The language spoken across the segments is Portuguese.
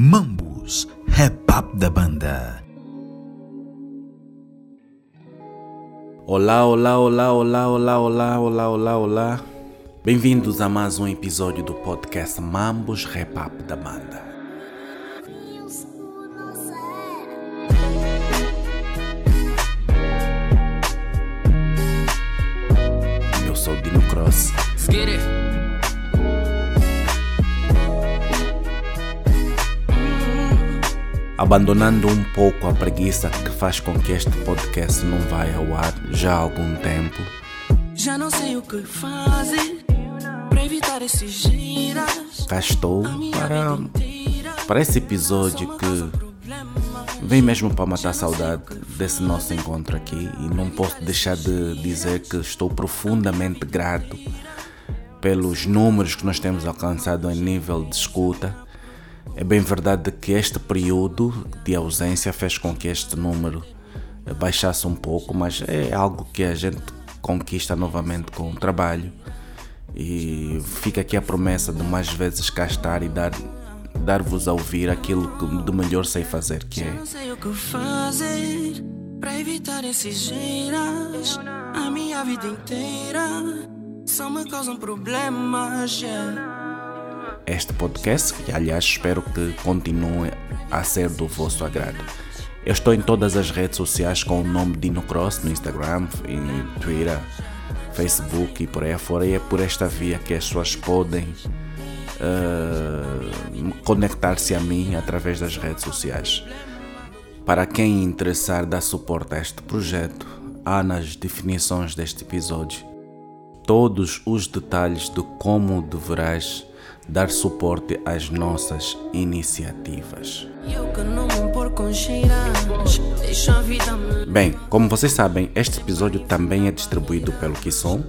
Mambus, rap up da banda. Olá, olá, olá, olá, olá, olá, olá, olá, olá. Bem-vindos a mais um episódio do podcast Mambus Rap Up da banda. Abandonando um pouco a preguiça que faz com que este podcast não vá ao ar já há algum tempo. Já não sei o que fazer para evitar esses giras. Cá estou para, para esse episódio que vem mesmo para matar a saudade desse nosso encontro aqui e não posso deixar de dizer que estou profundamente grato pelos números que nós temos alcançado em nível de escuta é bem verdade que este período de ausência fez com que este número baixasse um pouco, mas é algo que a gente conquista novamente com o trabalho. E fica aqui a promessa de mais vezes cá estar e dar dar-vos a ouvir aquilo que de melhor sei fazer, que é sei o que fazer para evitar esses. A minha vida inteira só me causam problemas. Yeah. Este podcast, que aliás espero que continue a ser do vosso agrado. Eu estou em todas as redes sociais com o nome Dino Cross no Instagram, em Twitter, Facebook e por aí afora, e é por esta via que as pessoas podem uh, conectar-se a mim através das redes sociais. Para quem interessar dar suporte a este projeto, há nas definições deste episódio todos os detalhes de como deverás dar suporte às nossas iniciativas. Bem, como vocês sabem, este episódio também é distribuído pelo Kisson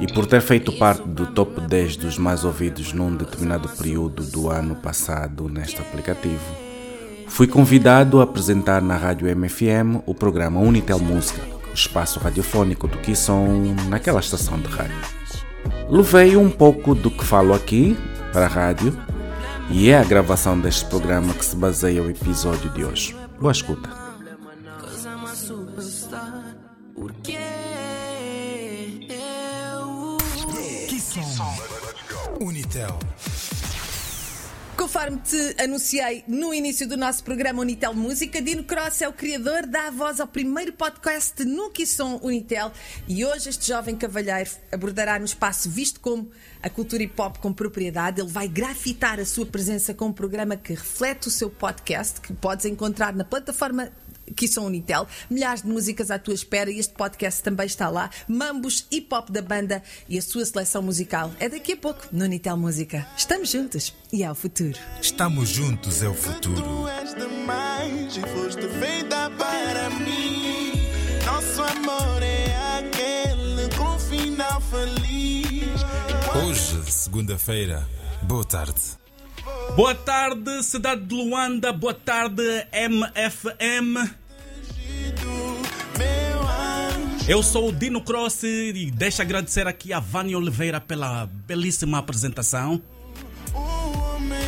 e por ter feito parte do top 10 dos mais ouvidos num determinado período do ano passado neste aplicativo, fui convidado a apresentar na Rádio MFM o programa Unitel Música, espaço radiofônico do Kisson naquela estação de rádio. Levei um pouco do que falo aqui para a rádio e é a gravação deste programa que se baseia o episódio de hoje. Boa escuta. Unitel. Conforme te anunciei no início do nosso programa Unitel Música, Dino Cross é o criador, dá a voz ao primeiro podcast no Som Unitel e hoje este jovem cavalheiro abordará no espaço visto como a cultura hip hop com propriedade. Ele vai grafitar a sua presença com um programa que reflete o seu podcast, que podes encontrar na plataforma que são Unitel, milhares de músicas à tua espera e este podcast também está lá. Mambos, hip hop da banda e a sua seleção musical. É daqui a pouco no Unitel Música. Estamos juntos e é o futuro. Estamos juntos, é o futuro. Tu és demais e foste feita para mim. Nosso amor é aquele com final feliz. Hoje, segunda-feira, boa tarde. Boa tarde, cidade de Luanda. Boa tarde, MFM. Eu sou o Dino Cross e deixa agradecer aqui a Vânia Oliveira pela belíssima apresentação.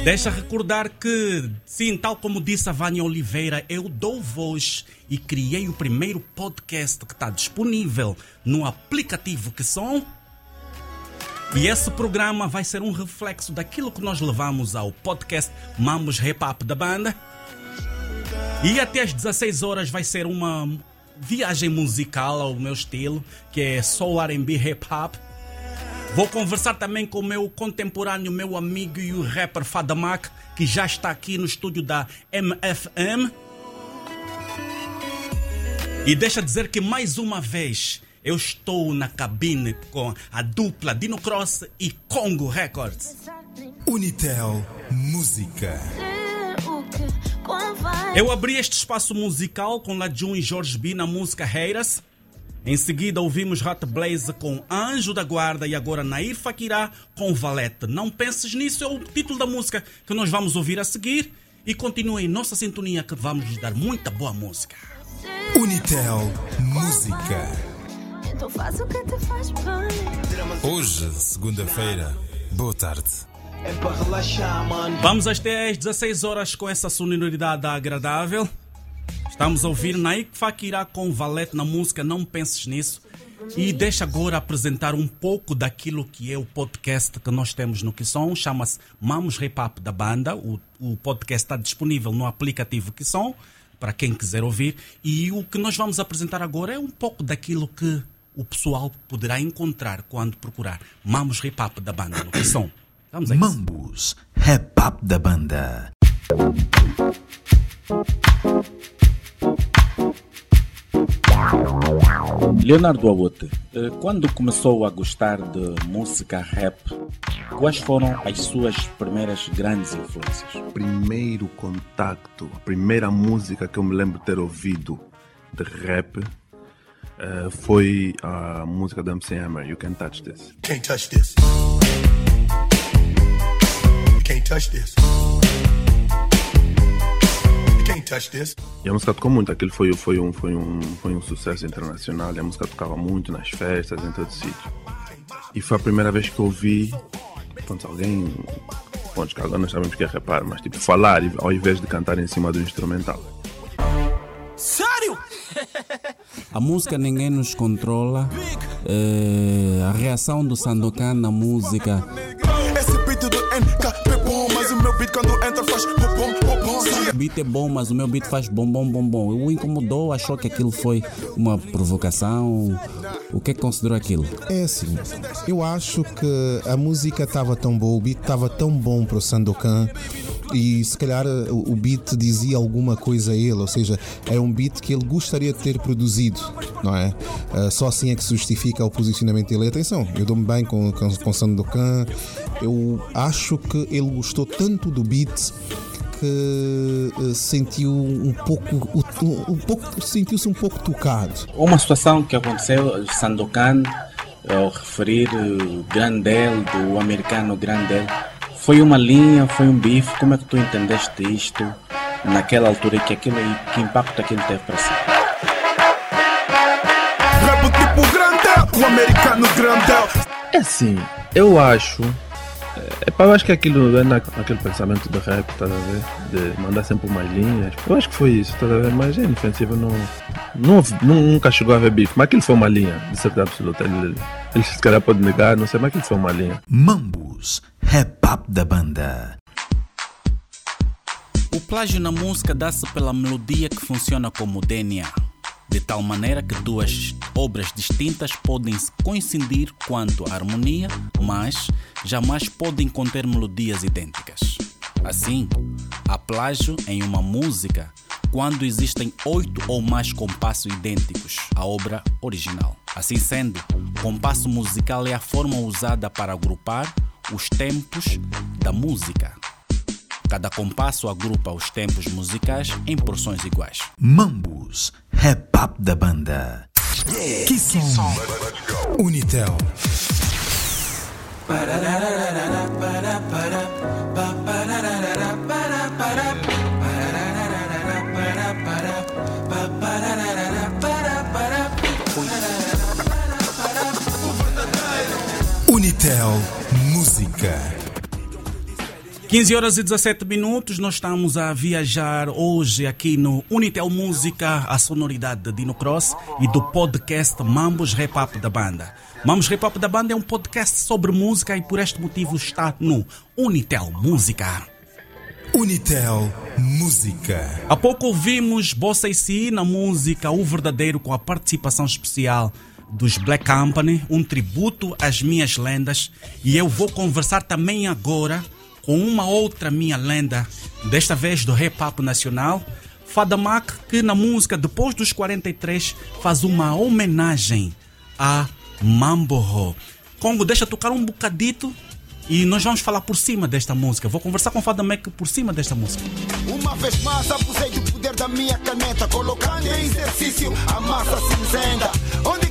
Deixa recordar que, sim, tal como disse a Vânia Oliveira, eu dou voz e criei o primeiro podcast que está disponível no aplicativo que são. E esse programa vai ser um reflexo daquilo que nós levamos ao podcast Mamos Rap Up da banda. E até às 16 horas vai ser uma viagem musical ao meu estilo, que é Soul R&B Hip Hop. Vou conversar também com o meu contemporâneo, meu amigo e o rapper Fadamak, que já está aqui no estúdio da MFM. E deixa dizer que mais uma vez eu estou na cabine com a dupla Dino Cross e Congo Records. Unitel Música. Eu abri este espaço musical com Lajun e Jorge B na música Heiras. Em seguida ouvimos Hot Blaze com Anjo da Guarda e agora Nair Fakirá com Valete. Não penses nisso, é o título da música que nós vamos ouvir a seguir. E continue em nossa sintonia que vamos lhes dar muita boa música. Unitel Música. Então faz o que te faz bem. Hoje, segunda-feira, boa tarde. É para relaxar, mano. Vamos até às 16 horas com essa sonoridade agradável. Estamos a ouvir Naik Fakira com Valete na música Não Penses Nisso. E deixa agora apresentar um pouco daquilo que é o podcast que nós temos no Kisson. Chama-se Mamos Rap Up da banda. O, o podcast está disponível no aplicativo Kisson para quem quiser ouvir. E o que nós vamos apresentar agora é um pouco daquilo que o pessoal poderá encontrar quando procurar Mamos Rap Up da banda no Kisson. Vamos a isso. Mambus, Rap Up da banda. Leonardo Awute, eh, quando começou a gostar de música rap, quais foram as suas primeiras grandes influências? primeiro contacto, a primeira música que eu me lembro de ter ouvido de rap eh, foi a música da MC Hammer, You Can't Touch This. Can't touch this. You can't touch this. You can't touch this. E a música tocou muito, aquilo foi, foi, um, foi, um, foi um sucesso internacional e a música tocava muito nas festas, em todo sítio. E foi a primeira vez que eu ouvi, pronto, alguém, pronto, que agora nós sabemos que é rapar, mas tipo falar ao invés de cantar em cima do instrumental. A música Ninguém Nos Controla, eh, a reação do Sandokan na música, Esse beat do NKP bom, mas o meu beat quando entra faz bom, bom, bom, bom. o beat é bom, mas o meu beat faz bom, bom, bom, bom. O incomodou, achou que aquilo foi uma provocação. O que é que considerou aquilo? É assim, eu acho que a música estava tão boa, o beat estava tão bom para o Sandokan e se calhar o o beat dizia alguma coisa a ele, ou seja, era um beat que ele gostaria de ter produzido, não é? Ah, só assim é que se justifica o posicionamento dele. E atenção, eu dou-me bem com, com, com Sandokan, eu acho que ele gostou tanto do beat que eh, sentiu um pouco, um pouco sentiu-se um pouco tocado. Uma situação que aconteceu, Sandokan, ao referir o Grandel, do americano Grandel, foi uma linha, foi um bife, como é que tu entendeste isto naquela altura e que, aquilo, e que impacto aquilo teve para si? Rap tipo grandel, o americano grandel. É assim, eu acho. É, pá, eu acho que aquilo é na, naquele pensamento do rap, estás a ver? De mandar sempre umas linhas. Eu acho que foi isso, estás a ver? Mas é inofensivo, não, não, nunca chegou a haver bife. Mas aquilo foi uma linha, de certeza absoluta. Ele, ele se calhar pode negar, não sei, mas aquilo foi uma linha. Mambus, Rap Up da banda. O plágio na música dá-se pela melodia que funciona como DNA, de tal maneira que duas obras distintas podem se coincidir quanto à harmonia, mas jamais podem conter melodias idênticas. Assim, há plágio em uma música quando existem oito ou mais compassos idênticos à obra original. Assim sendo, compasso musical é a forma usada para agrupar os tempos da música. Cada compasso agrupa os tempos musicais em porções iguais. Mambus, Rap Up da banda. Que som? Unitel. Unitel Música. 15 horas e 17 minutos, nós estamos a viajar hoje aqui no Unitel Música, a sonoridade de Dino Cross e do podcast Mambos Rap Up da banda. Mambos Rap Up da banda é um podcast sobre música e por este motivo está no Unitel Música. Unitel Música. Há pouco ouvimos Bossa e Si na música O Verdadeiro com a participação especial dos Black Company, um tributo às minhas lendas. E eu vou conversar também agora com uma outra minha lenda, desta vez do rap up nacional, Fada Mac, que na música Depois dos 43 faz uma homenagem a Mamborro. Congo, deixa tocar um bocadito e nós vamos falar por cima desta música. Vou conversar com Fada Mac por cima desta música. Uma vez mais abusei do poder da minha caneta, colocando em exercício a massa cinzenta. Onde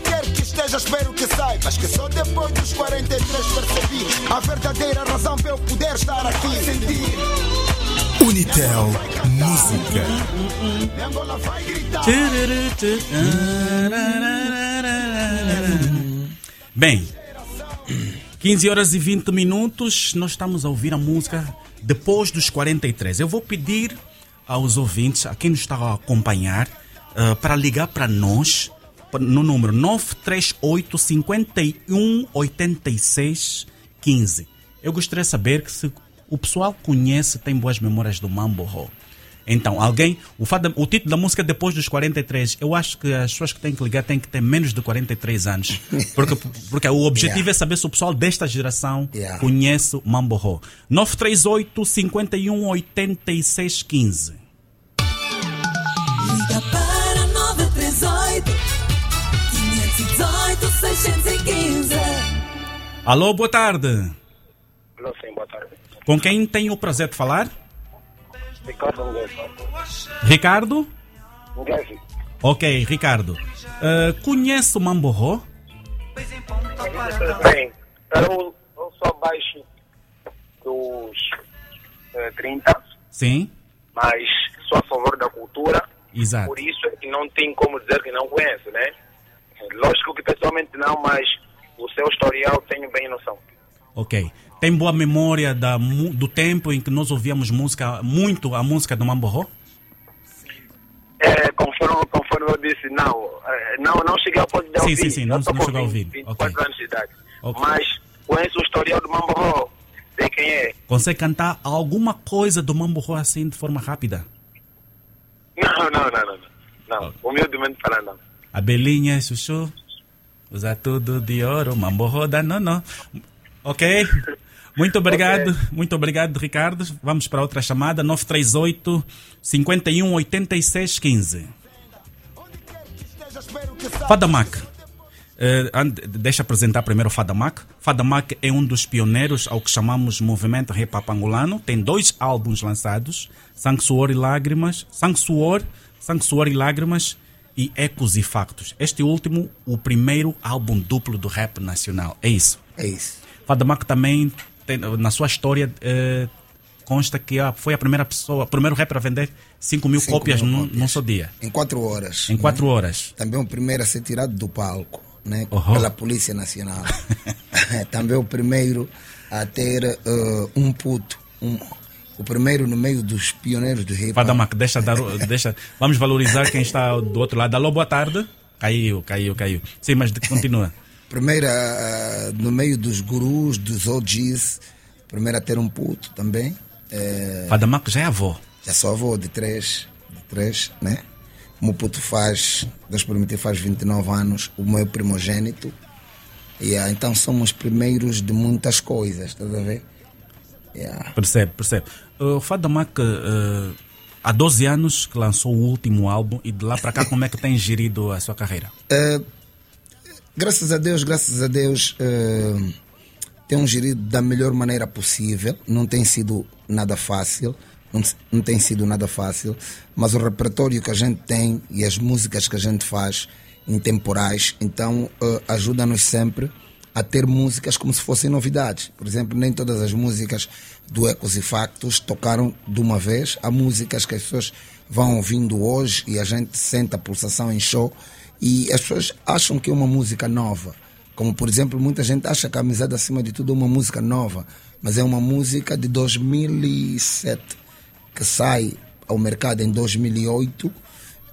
esteja, espero que saibas que só depois dos 43 percebi a verdadeira razão para eu poder estar aqui. Sentir. Unitel Música. Angola vai gritar. Bem, 15 horas e 20 minutos, nós estamos a ouvir a música depois dos 43. Eu vou pedir aos ouvintes, a quem nos está a acompanhar, uh, para ligar para nós no número 938 51 86 15. Eu gostaria de saber que se o pessoal conhece, tem boas memórias do Mambo Ho. Então, alguém. O, fado, o título da música é Depois dos 43. Eu acho que as pessoas que têm que ligar têm que ter menos de 43 anos. Porque, porque o objetivo yeah. é saber se o pessoal desta geração yeah. conhece o Mambo Ho. 938 51 86 15. Liga para Alô, boa tarde. Alô, sim, boa tarde. Com quem tem o prazer de falar? Ricardo Ricardo? Nguese. Ok, Ricardo. Uh, conhece o Mamborro? Bem, eu, eu sou abaixo dos uh, eh, 30. Sim. Mas sou a favor da cultura. Exato. Por isso é que não tem como dizer que não conhece, né? Lógico que pessoalmente não, mas o seu historial tenho bem noção. Ok. Tem boa memória da, do tempo em que nós ouvíamos música, muito a música do Mamborro? É, conforme, conforme eu disse, não, é, não, não cheguei ao ponto de sim, ouvir. Sim, sim, não, não chegou a ouvir. 24 okay. anos de idade. Okay. Mas conheço o historial do Mamborro, sei quem é. Consegue cantar alguma coisa do Mamborro assim de forma rápida? Não, não, não, não. Não, okay. humildemente falando, não. A Belinha, Chuchu, usa tudo de ouro, Mamborro da não, não. Ok? Muito obrigado, okay. muito obrigado, Ricardo. Vamos para outra chamada, 938 51 86 15. Fadamak. Uh, deixa apresentar primeiro o Fadamak. Fadamak é um dos pioneiros ao que chamamos movimento hip hop angolano. Tem dois álbuns lançados: Sangue, Suor e Lágrimas. Sangue, Suor, Sangue, Suor e Lágrimas e Ecos e Factos. Este último, o primeiro álbum duplo do rap nacional. É isso. É isso. Fadamak também tem, na sua história eh, consta que foi a primeira pessoa, o primeiro rapper a vender 5 mil 5 cópias mil num só dia. Em 4 horas. Em 4 né? horas. Também o primeiro a ser tirado do palco, né? Uhum. Pela Polícia Nacional. Também o primeiro a ter uh, um puto. Um, o primeiro no meio dos pioneiros do hip hop. Fadamak, deixa, dar, deixa. Vamos valorizar quem está do outro lado. Alô, boa tarde. Caiu, caiu, caiu. Sim, mas continua. Primeira, uh, no meio dos gurus, dos OGs, primeira a ter um puto também. É... Fadamaco já é avô? Já sou avô de três, de três, né? O meu puto faz, Deus permitir, faz 29 anos, o meu primogênito. Yeah, então somos primeiros de muitas coisas, estás a ver? Yeah. Percebe, percebe. O Fadamak, uh, há 12 anos que lançou o último álbum e de lá para cá como é que tem gerido a sua carreira? Uh, graças a Deus, graças a Deus, uh, tem gerido da melhor maneira possível. Não tem sido nada fácil, não, não tem sido nada fácil, mas o repertório que a gente tem e as músicas que a gente faz intemporais, então uh, ajuda-nos sempre a ter músicas como se fossem novidades. Por exemplo, nem todas as músicas do Ecos e Factos tocaram de uma vez. Há músicas que as pessoas vão ouvindo hoje e a gente sente a pulsação em show e as pessoas acham que é uma música nova. Como, por exemplo, muita gente acha que a Amizade Acima de Tudo é uma música nova, mas é uma música de 2007 que sai ao mercado em 2008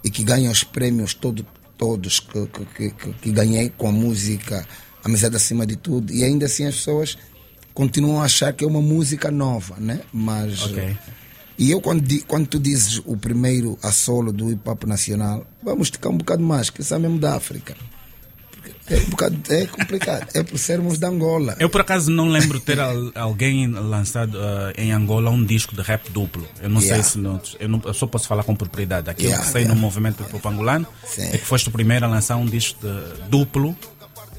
e que ganha os prêmios todo, todos que, que, que, que ganhei com a música Amizade Acima de Tudo. E ainda assim as pessoas continuam a achar que é uma música nova, né? Mas. Okay. E eu, quando, quando tu dizes o primeiro a solo do hip hop nacional, vamos tocar um bocado mais, que isso é mesmo da África. É, um bocado, é complicado, é por sermos da Angola. Eu por acaso não lembro ter alguém lançado uh, em Angola um disco de rap duplo. Eu não yeah. sei se não, eu, não, eu só posso falar com propriedade. Aquilo yeah, que sei yeah. no movimento hop angolano Sim. é que foste o primeiro a lançar um disco de, duplo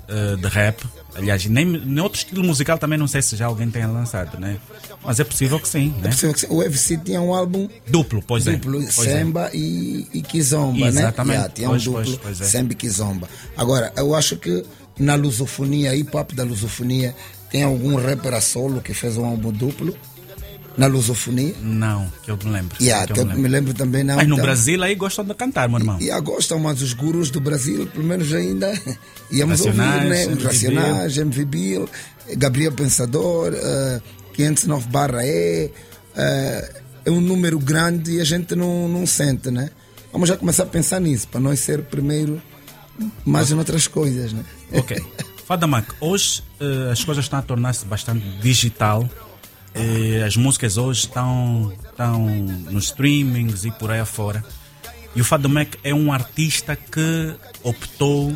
uh, de rap. Aliás, nem, nem outro estilo musical também não sei se já alguém tenha lançado, né? Mas é possível que sim, né? É possível que sim. O UFC tinha um álbum duplo, pois duplo, é. Duplo, Semba é. e, e Kizomba, Exatamente. né? Exatamente. Tinha pois, um duplo, pois, pois é. Semba e Kizomba. Agora, eu acho que na lusofonia, hip hop da lusofonia, tem algum rapper a solo que fez um álbum duplo? Na lusofonia. Não, que eu me lembro. Yeah, que eu me lembro também não. Mas no então- Brasil aí gostam de cantar, meu irmão. E a gostam, mas os gurus do Brasil, pelo menos ainda íamos Racionais, ouvir, né? MV Racionais, MV Bill, Gabriel Pensador, uh, 509 barra E. eh, é um número grande e a gente não, não sente, né? Vamos já começar a pensar nisso, para nós ser primeiro mais em outras coisas, né? Ok. Fadamak, hoje eh, as coisas estão a tornar-se bastante digital. Eh, as músicas hoje estão, estão nos streamings e por aí afora. E o Fadamak é um artista que optou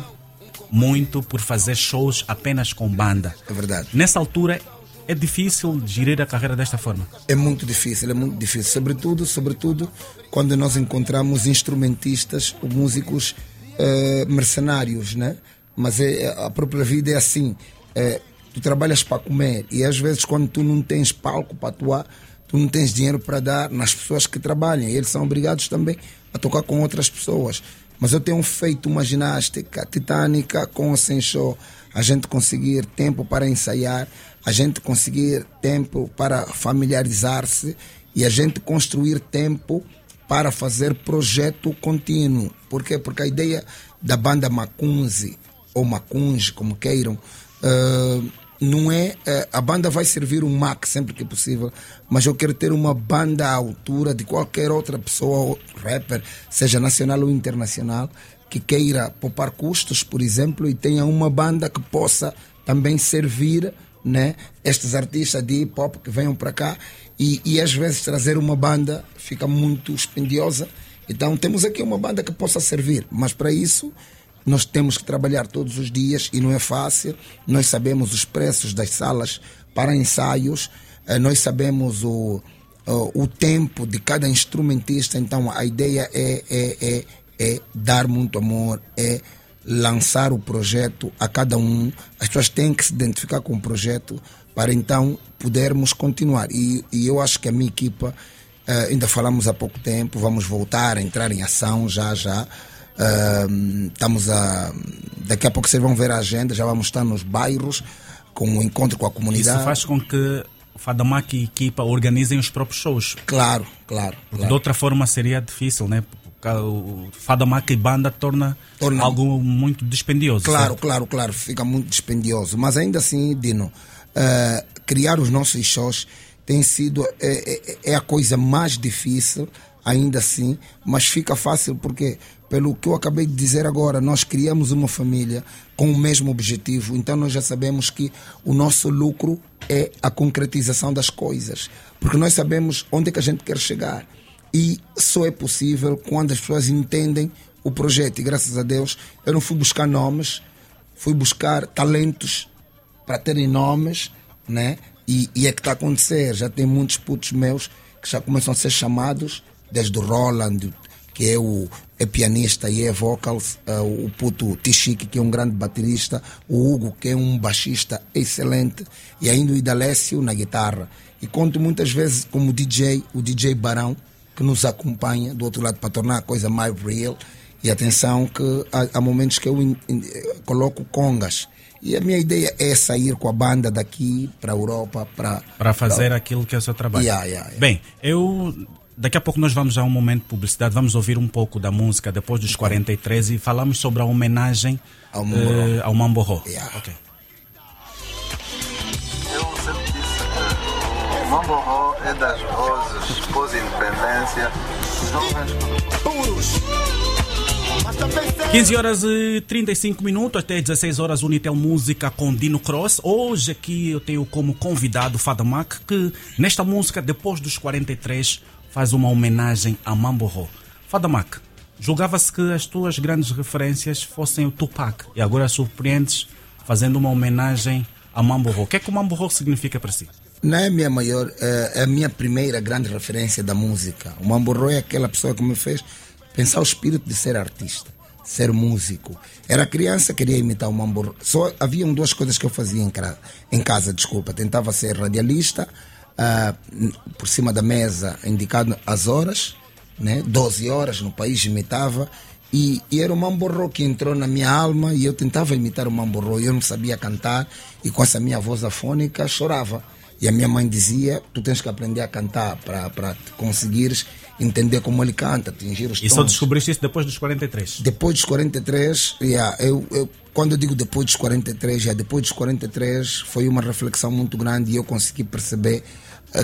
muito por fazer shows apenas com banda. É verdade. Nessa altura é difícil gerir a carreira desta forma. É muito difícil, é muito difícil. Sobretudo, sobretudo quando nós encontramos instrumentistas ou músicos eh, mercenários, né? Mas é, a própria vida é assim. eh, tu trabalhas para comer e às vezes quando tu não tens palco para atuar, tu não tens dinheiro para dar nas pessoas que trabalham. E eles são obrigados também a tocar com outras pessoas. Mas eu tenho feito uma ginástica titânica com o sem show. A gente conseguir tempo para ensaiar, a gente conseguir tempo para familiarizar-se e a gente construir tempo para fazer projeto contínuo. Por quê? Porque a ideia da banda Macunzi, ou Macunge, como queiram, não é. eh, a banda vai servir um Mac sempre que possível, mas eu quero ter uma banda à altura de qualquer outra pessoa, rapper, seja nacional ou internacional, que queira poupar custos, por exemplo, e tenha uma banda que possa também servir né, estes artistas de hip hop que venham para cá e, e às vezes trazer uma banda fica muito dispendiosa. Então temos aqui uma banda que possa servir, mas para isso nós temos que trabalhar todos os dias e não é fácil. Nós sabemos os preços das salas para ensaios, eh, nós sabemos o, o, tempo de cada instrumentista. Então a ideia é, é, é, é dar muito amor, é lançar o projeto a cada um. As pessoas têm que se identificar com o projeto para então podermos continuar. E, e eu acho que a minha equipa, eh, ainda falamos há pouco tempo, vamos voltar a entrar em ação já já. Estamos a. Daqui a pouco vocês vão ver a agenda, já vamos estar nos bairros com o encontro com a comunidade. Isso faz com que o Fadamak e a equipa organizem os próprios shows. Claro, claro. Claro. De outra forma seria difícil, né? O Fadamak e banda torna, Torna- algo muito dispendioso. Claro, certo? claro, claro, fica muito dispendioso. Mas ainda assim, Dino, eh, criar os nossos shows tem sido é, é- é a coisa mais difícil, ainda assim, mas fica fácil porque, pelo que eu acabei de dizer agora, nós criamos uma família com o mesmo objetivo, então nós já sabemos que o nosso lucro é a concretização das coisas, porque nós sabemos onde é que a gente quer chegar. E só é possível quando as pessoas entendem o projeto. E graças a Deus eu não fui buscar nomes, fui buscar talentos para terem nomes, né? E, e é que está a acontecer. Já tem muitos putos meus que já começam a ser chamados, desde o Roland, que é o é pianista e é vocals, eh, o puto Tichique, que é um grande baterista, o Hugo, que é um baixista excelente, e ainda o Idalécio na guitarra. E conto muitas vezes como DJ, o DJ Barão, que nos acompanha do outro lado para tornar a coisa mais real. E atenção que há, há momentos que eu in- in- coloco congas. E a minha ideia é sair com a banda daqui para a Europa para Para fazer aquilo que é o seu trabalho. Yeah, yeah, yeah. Bem, eu. Daqui a pouco nós vamos a um momento de publicidade, vamos ouvir um pouco da música depois dos 43 e falamos sobre a homenagem Ao Mamboró. eh, ao Mamboró. Yeah. Ok. Eu sempre disse que o Mamboró é das vozes pós-independência, jovens Puros. Mas também sei 15 horas e 35 minutos até 16 horas Unitel Música com Dino Cross. Hoje aqui eu tenho como convidado Fadamak que nesta música depois dos 43 faz uma homenagem a Mamboró. Fadamak, julgava-se que as tuas grandes referências fossem o Tupac e agora surpreendes fazendo uma homenagem a Mamboró. O que é que o Mamboró significa para si? Não é a minha maior, é é a minha primeira grande referência da música. O Mamborro é aquela pessoa que me fez pensar o espírito de ser artista, ser músico. Era criança, queria imitar o Mamborro. Só haviam duas coisas que eu fazia em, cra- em casa, desculpa. Tentava ser radialista, ah, por cima da mesa, indicando as horas, né? 12 horas no país, imitava. E, e era o Mamborro que entrou na minha alma e eu tentava imitar o Mamborro. Eu não sabia cantar e com essa minha voz afônica chorava. E a minha mãe dizia: tu tens que aprender a cantar para conseguires entender como ele canta, atingir os E tons. só descobriste isso depois dos 43? Depois dos 43, yeah, eu, eu, quando eu digo depois dos 43, yeah, depois dos 43 foi uma reflexão muito grande e eu consegui perceber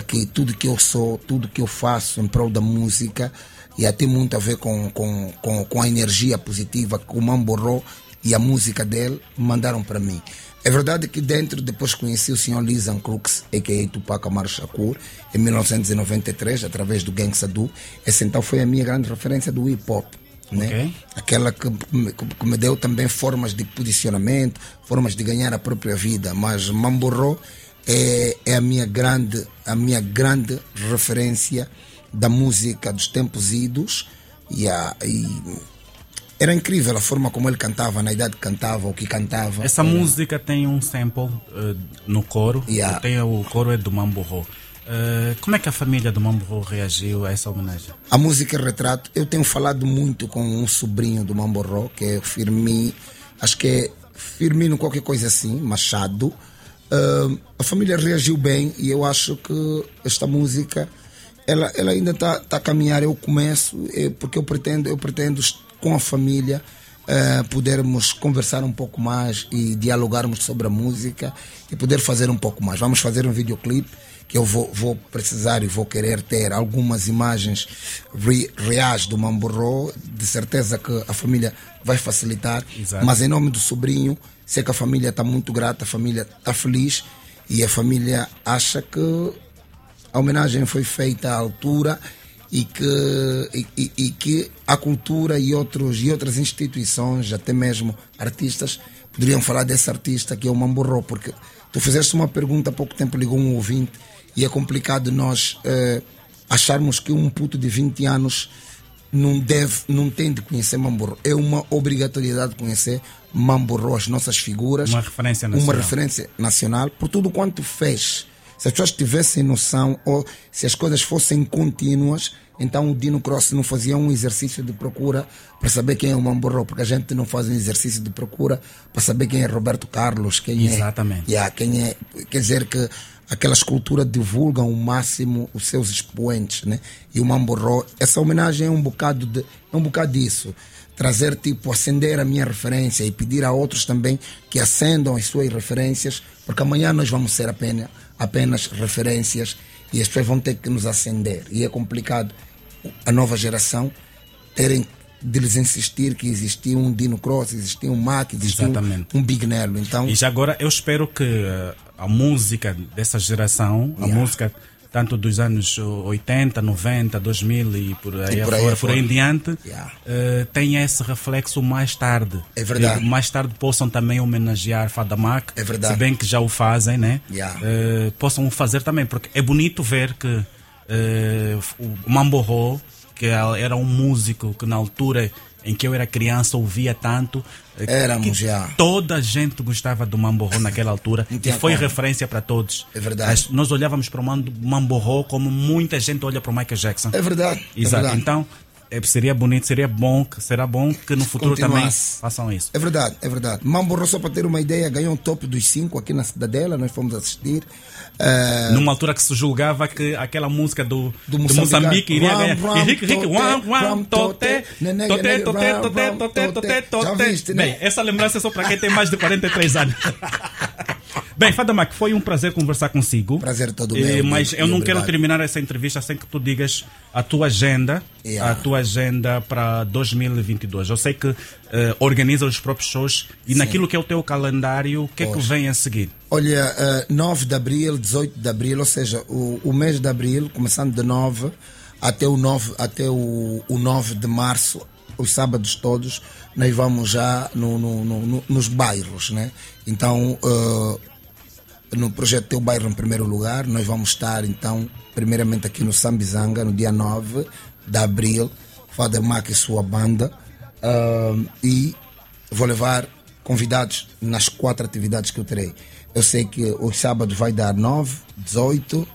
que tudo que eu sou, tudo que eu faço em prol da música, e tem muito a ver com, com, com, com a energia positiva que o Mamborro e a música dele mandaram para mim. É verdade que dentro, depois conheci o Sr. Lisan Crooks, a.k.a. Tupac Amaru Shakur, em 1993, através do Gang Sadu. Essa então foi a minha grande referência do hip hop. Né? Ok. Aquela que me, que me deu também formas de posicionamento, formas de ganhar a própria vida. Mas Mamborro é, é a minha grande, a minha grande referência da música dos tempos idos e, a, e era incrível a forma como ele cantava, na idade que cantava, o que cantava. Essa Era- música tem um sample eh, no coro. Yeah. Tem, o coro é do Mamborro. Eh, como é que a família do Mamborro reagiu a essa homenagem? A música Retrato, eu tenho falado muito com um sobrinho do Mamborro, que é o Firmi, acho que é Firmino qualquer coisa assim, Machado. Ah, a família reagiu bem e eu acho que esta música ela, ela ainda está tá a caminhar. Eu começo eh, porque eu pretendo, eu pretendo com a família eh, podermos conversar um pouco mais e dialogarmos sobre a música e poder fazer um pouco mais. Vamos fazer um videoclipe que eu vou, vou precisar e vou querer ter algumas imagens re- reais do Mamborro. De certeza que a família vai facilitar. Exato. Mas em nome do sobrinho, sei que a família está muito grata, a família está feliz e a família acha que a homenagem foi feita à altura e que, e, e- que a cultura e, outros, e outras instituições, até mesmo artistas, poderiam falar desse artista que é o Mamborro, porque tu fizeste uma pergunta há pouco tempo, ligou um ouvinte, e é complicado nós eh, acharmos que um puto de 20 anos não deve, não tem de conhecer Mamborro. É uma obrigatoriedade conhecer Mamborro, as nossas figuras. Uma referência Uma nacional. referência nacional por tudo quanto fez. Se as pessoas tivessem noção ou se as coisas fossem contínuas, então o Dino Cross não fazia um exercício de procura para saber quem é o Mamborro, porque a gente não faz um exercício de procura para saber quem é Roberto Carlos, quem Exatamente. é. Yeah, quem é. Quer dizer que aquela escultura divulga ao máximo os seus expoentes, né? E o Mamborro, essa homenagem é um bocado de, é um bocado disso. Trazer, tipo, acender a minha referência e pedir a outros também que acendam as suas referências, porque amanhã nós vamos ser apenas, apenas referências e as pessoas vão ter que nos acender. E é complicado a nova geração terem de lhes insistir que existia um Dino Cross, existia um Mac, existia Exatamente. um, um Big Nelo. Então, E já agora eu espero que eh, a música dessa geração, a Yeah. música tanto dos anos 80, 90, 2000 e por aí, E por aí afora, por aí em diante, Yeah. tenha esse reflexo mais tarde. É verdade. E mais tarde possam também homenagear Fadamac, É verdade. se bem que já o fazem, né? Yeah. Eh, possam o fazer também, porque é bonito ver que eh, o Mamborro, que era um músico que na altura em que eu era criança ouvia tanto, eh, Éramos que já. toda a gente gostava do Mamborro naquela altura e foi como. referência para todos. É verdade. Nós olhávamos para o Mam- Mamborro como muita gente olha para o Michael Jackson. É verdade. é Exato. verdade. Então, seria bonito, seria bom, que- será bom que no futuro também façam isso. É verdade, é verdade. Mamborro, só para ter uma ideia, ganhou um top dos cinco aqui na Cidadela, nós fomos assistir. Eh, Numa altura que se julgava que aquela música do, do, Moçambique. Moçambique, iria Ram, ganhar. ram, E Rick, tote, wam, wam, tote, tote, tote, tote, tote, tote, tote. Bem, essa lembrança é só para quem tem mais de 43 anos. Bem, Fadamac, foi um prazer conversar consigo. Prazer todo meu. Mas eu não quero terminar essa entrevista sem que tu digas a tua agenda, Yeah. a tua agenda para 2022. Eu sei que eh, organiza os próprios shows e naquilo que é o teu calendário, o que é que vem a seguir? Olha, eh, 9 de abril, 18 de abril, ou seja, o, o mês de abril, começando de 9 até o 9, até o, o 9 de março, os sábados todos, nós vamos já no, no- no- no- nos bairros, né? Então, eh, no projeto Teu Bairro em primeiro lugar, nós vamos estar então, primeiramente aqui no Sambizanga, no dia 9 de abril, Father Mac e sua banda, ah, e vou levar convidados nas quatro atividades que eu terei. Eu sei que os sábados vai dar 9, 18,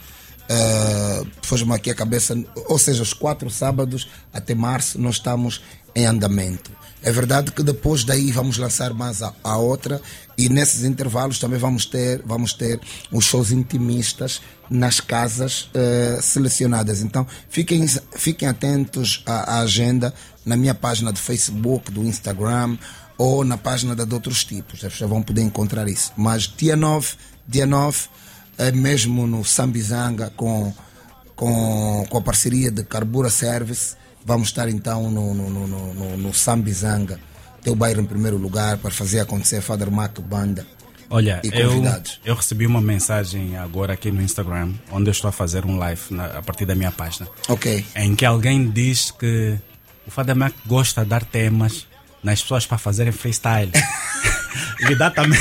Uh, Foge-me aqui a cabeça, ou seja, os quatro sábados até março nós estamos em andamento. É verdade que depois daí vamos lançar mais a, a outra e nesses intervalos também vamos ter, vamos ter os shows intimistas nas casas uh, selecionadas. Então fiquem, fiquem atentos à, à agenda na minha página do Facebook, do Instagram ou na página da de outros tipos. Pessoas vão poder encontrar isso. Mas dia 9, dia 9, é mesmo no Sambizanga com, com, com a parceria de Carbura Service Vamos estar então no, no, no, no, no Sambizanga, teu bairro em primeiro lugar, para fazer acontecer Father Mac Banda. Olha, eu, eu recebi uma mensagem agora aqui no Instagram, onde eu estou a fazer um live na, a partir da minha página. Ok. Em que alguém diz que o Father Mac gosta de dar temas nas pessoas para fazerem freestyle. lhe, dá também,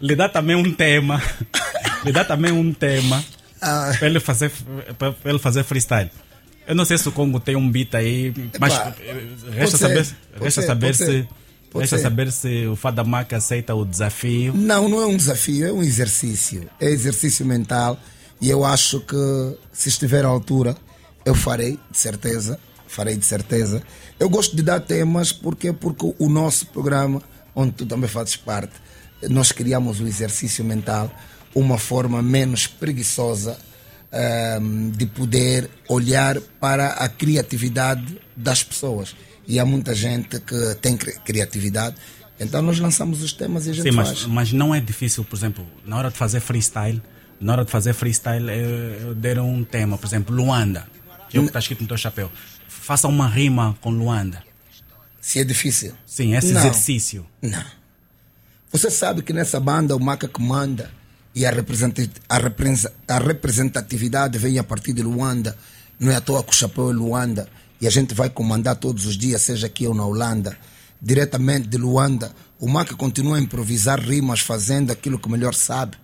lhe dá também um tema. Lhe dá também um tema ah. para ele fazer, para ele fazer freestyle. Eu não sei se o Congo tem um beat aí, mas Epa, resta saber, ser, resta ser, saber se. Resta saber se o Fadamak aceita o desafio. Não, não é um desafio, é um exercício. É exercício mental e eu acho que se estiver à altura, eu farei, de certeza. Farei de certeza. Eu gosto de dar temas porque, porque o nosso programa, onde tu também fazes parte, nós criamos o exercício mental, uma forma menos preguiçosa um, de poder olhar para a criatividade das pessoas. E há muita gente que tem criatividade. Então nós lançamos os temas e a gente Sim, mas, faz. mas não é difícil, por exemplo, na hora de fazer freestyle, na hora de fazer freestyle, eu, eu der um tema, por exemplo, Luanda, que é o que está escrito no teu chapéu. Faça uma rima com Luanda. Se é difícil. Sim, esse não, exercício. Não. Você sabe que nessa banda o Maca que manda e a, representatividade vem a partir de Luanda. Não é à toa que o chapéu é Luanda e a gente vai comandar todos os dias, seja aqui ou na Holanda. Diretamente de Luanda, o Maca continua a improvisar rimas fazendo aquilo que melhor sabe,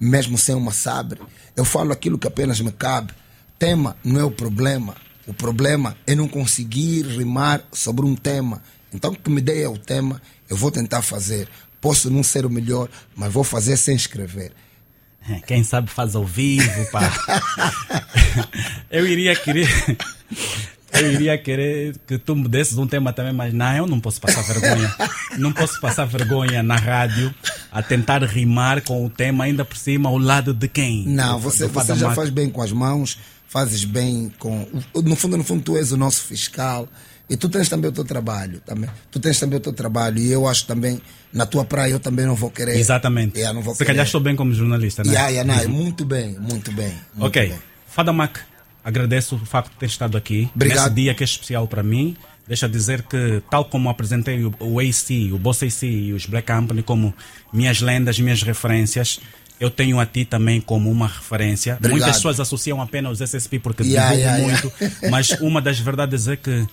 mesmo sem uma sabre. Eu falo aquilo que apenas me cabe. Tema não é o problema. O problema é não conseguir rimar sobre um tema. Então, que me dê é o tema, eu vou tentar fazer. Posso não ser o melhor, mas vou fazer sem escrever. Quem sabe faz ao vivo, pá. eu iria querer. Eu iria querer que tu me desses um tema também, mas não, eu não posso passar vergonha. Não posso passar vergonha na rádio a tentar rimar com o tema, ainda por cima, ao lado de quem? Não, você, você já faz bem com as mãos, fazes bem com. No fundo, no fundo, tu és o nosso fiscal. E tu tens também o teu trabalho, também. Tu tens também o teu trabalho e eu acho também na tua praia eu também não vou querer. Exatamente. Yeah, não vou Se querer. calhar estou bem como jornalista, né? Yeah, yeah, não, muito bem, muito bem. Muito ok. Bem. Fadamak, agradeço o facto de ter estado aqui. Obrigado. Nesse dia que é especial para mim. Deixa dizer que, tal como apresentei o, o AC, o Boss AC e os Black Company como minhas lendas, minhas referências, eu tenho a ti também como uma referência. Obrigado. Muitas pessoas associam apenas os SSP porque Yeah, divulgo yeah, muito, yeah. mas uma das verdades é que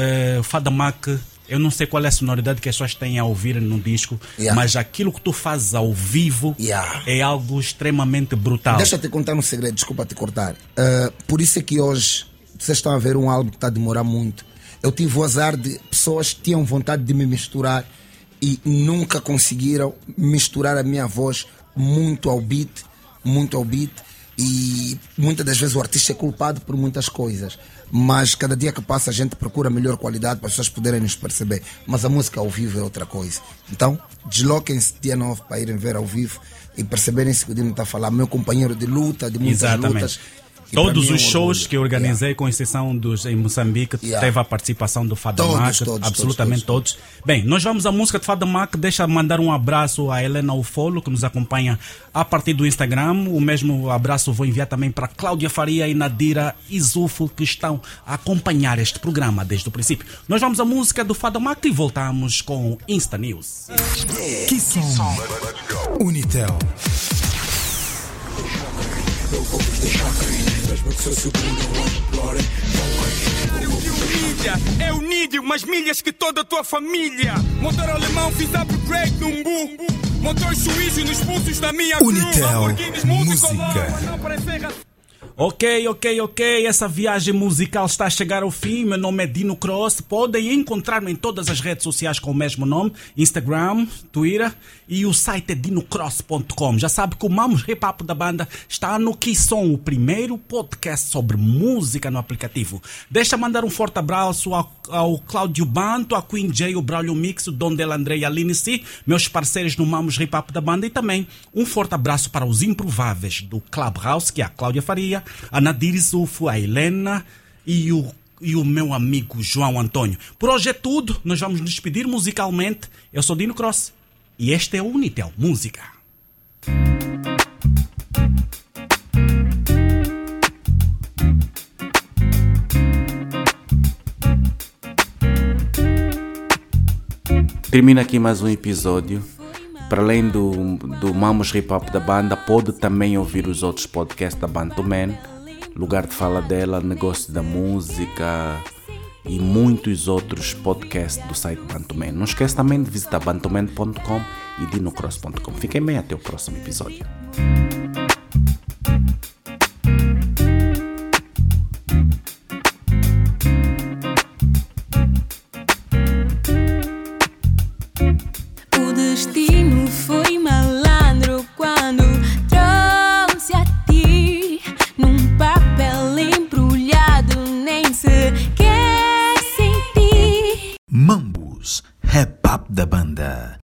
uh, Fadamak, eu não sei qual é a sonoridade que as pessoas têm a ouvir no disco, Yeah. mas aquilo que tu fazes ao vivo Yeah. é algo extremamente brutal. Deixa eu te contar um segredo, desculpa te cortar. Uh, por isso é que hoje vocês estão a ver um álbum que está a demorar muito. Eu tive o azar de pessoas que tinham vontade de me misturar e nunca conseguiram misturar a minha voz muito ao beat, muito ao beat. E muitas das vezes o artista é culpado por muitas coisas. Mas cada dia que passa a gente procura melhor qualidade para as pessoas poderem nos perceber. Mas a música ao vivo é outra coisa. Então, desloquem-se dia 9 para irem ver ao vivo e perceberem-se que o Dino está a falar. Meu companheiro de luta, de muitas Exatamente. lutas. Todos é um os shows orgulho. que organizei, com exceção dos em Moçambique, Yeah. teve a participação do Fada Todos, Mac, todos, absolutamente todos, Bem, nós vamos à música de Fada Mac, deixa mandar um abraço a Helena Ufolo, que nos acompanha a partir do Instagram. O mesmo abraço vou enviar também para Cláudia Faria e Nadira Izufo, que estão a acompanhar este programa desde o princípio. Nós vamos à música do Fada Mac e voltamos com Insta News. Que som? Unitel. É o Nídio, mais milhas que toda a tua família. Motor alemão, fiz upgrade num bu. Motor suíço nos pulsos da minha crew. Unitel multicolor, Música. Ok, ok, ok. Essa viagem musical está a chegar ao fim. Meu nome é Dino Cross. Podem encontrar-me em todas as redes sociais com o mesmo nome: Instagram, Twitter e o site é dinocross.com. Já sabe que o Mamos Hop da banda está no Kisson, o primeiro podcast sobre música no aplicativo. Deixa mandar um forte abraço ao, ao Cláudio Banto, a Queen J, o Braulio Mix, o Don Del André e a Linici, meus parceiros no Mamos Hop da banda. E também um forte abraço para os improváveis do Clubhouse, que é a Cláudia Faria a Nadir Zufo, a Helena e o, e o meu amigo João Antônio. Por hoje é tudo, nós vamos nos despedir musicalmente. Eu sou Dino Cross e este é o Unitel Música. Termina aqui mais um episódio. Para além do, do Mamos Hip Hop da banda, pode também ouvir os outros podcasts da Bantu Man, Lugar de Fala dela, Negócio da Música e muitos outros podcasts do site Bantuman. Não esqueça também de visitar bantuman.com e dinocross.com. Fiquem bem até o próximo episódio.